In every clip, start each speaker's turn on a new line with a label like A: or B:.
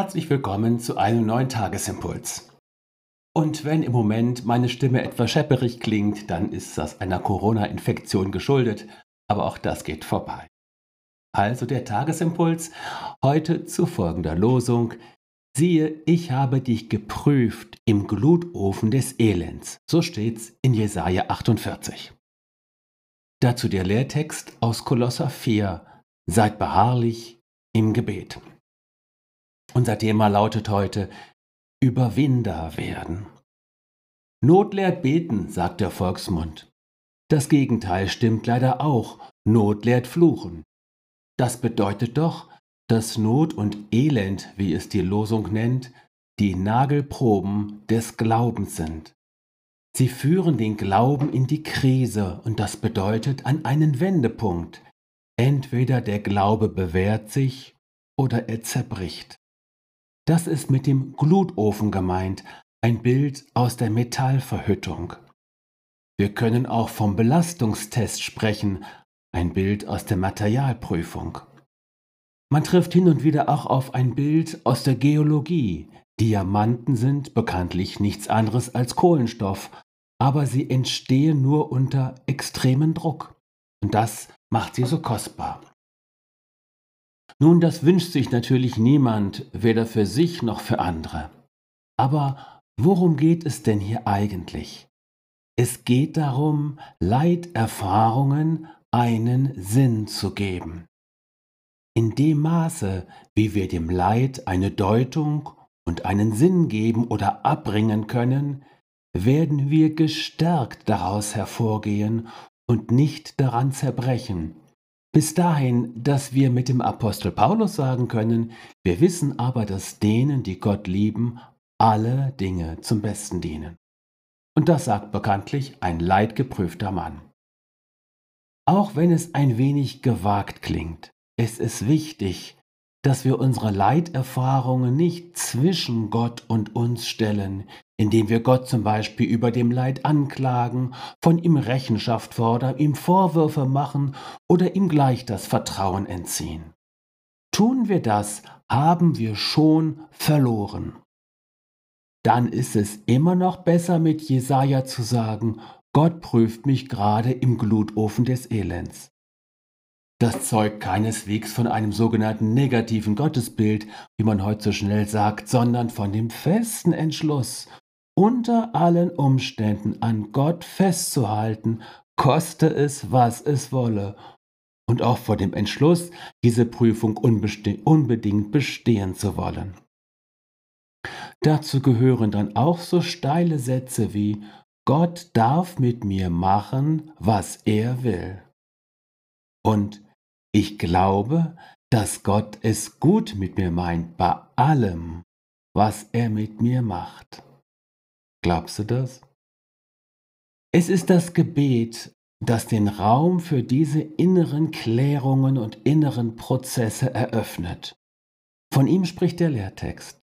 A: Herzlich willkommen zu einem neuen Tagesimpuls. Und wenn im Moment meine Stimme etwas schepperig klingt, dann ist das einer Corona-Infektion geschuldet, aber auch das geht vorbei. Also der Tagesimpuls heute zu folgender Losung. Siehe, ich habe dich geprüft im Glutofen des Elends. So steht's in Jesaja 48. Dazu der Lehrtext aus Kolosser 4. Seid beharrlich im Gebet. Unser Thema lautet heute Überwinder werden. Not lehrt beten, sagt der Volksmund. Das Gegenteil stimmt leider auch. Not lehrt fluchen. Das bedeutet doch, dass Not und Elend, wie es die Losung nennt, die Nagelproben des Glaubens sind. Sie führen den Glauben in die Krise und das bedeutet an einen Wendepunkt. Entweder der Glaube bewährt sich oder er zerbricht. Das ist mit dem Glutofen gemeint, ein Bild aus der Metallverhüttung. Wir können auch vom Belastungstest sprechen, ein Bild aus der Materialprüfung. Man trifft hin und wieder auch auf ein Bild aus der Geologie. Diamanten sind bekanntlich nichts anderes als Kohlenstoff, aber sie entstehen nur unter extremem Druck. Und das macht sie so kostbar. Nun, das wünscht sich natürlich niemand, weder für sich noch für andere. Aber worum geht es denn hier eigentlich? Es geht darum, Leiterfahrungen einen Sinn zu geben. In dem Maße, wie wir dem Leid eine Deutung und einen Sinn geben oder abbringen können, werden wir gestärkt daraus hervorgehen und nicht daran zerbrechen, bis dahin, dass wir mit dem Apostel Paulus sagen können, wir wissen aber, dass denen, die Gott lieben, alle Dinge zum Besten dienen. Und das sagt bekanntlich ein leidgeprüfter Mann. Auch wenn es ein wenig gewagt klingt, es ist wichtig, dass wir unsere Leiterfahrungen nicht zwischen Gott und uns stellen, indem wir Gott zum Beispiel über dem Leid anklagen, von ihm Rechenschaft fordern, ihm Vorwürfe machen oder ihm gleich das Vertrauen entziehen. Tun wir das, haben wir schon verloren. Dann ist es immer noch besser mit Jesaja zu sagen, Gott prüft mich gerade im Glutofen des Elends. Das zeugt keineswegs von einem sogenannten negativen Gottesbild, wie man heute so schnell sagt, sondern von dem festen Entschluss, unter allen Umständen an Gott festzuhalten, koste es, was es wolle, und auch vor dem Entschluss, diese Prüfung unbedingt bestehen zu wollen. Dazu gehören dann auch so steile Sätze wie Gott darf mit mir machen, was er will. Und ich glaube, dass Gott es gut mit mir meint bei allem, was er mit mir macht. Glaubst du das? Es ist das Gebet, das den Raum für diese inneren Klärungen und inneren Prozesse eröffnet. Von ihm spricht der Lehrtext.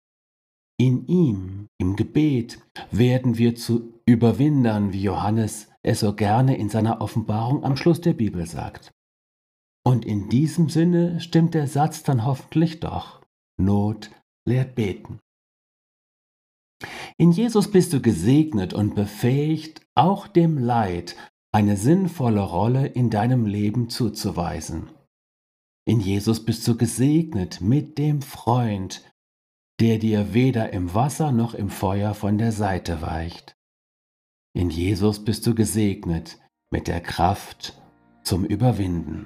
A: In ihm, im Gebet, werden wir zu Überwindern, wie Johannes es so gerne in seiner Offenbarung am Schluss der Bibel sagt. Und in diesem Sinne stimmt der Satz dann hoffentlich doch. Not lehrt beten. In Jesus bist du gesegnet und befähigt, auch dem Leid eine sinnvolle Rolle in deinem Leben zuzuweisen. In Jesus bist du gesegnet mit dem Freund, der dir weder im Wasser noch im Feuer von der Seite weicht. In Jesus bist du gesegnet mit der Kraft zum Überwinden.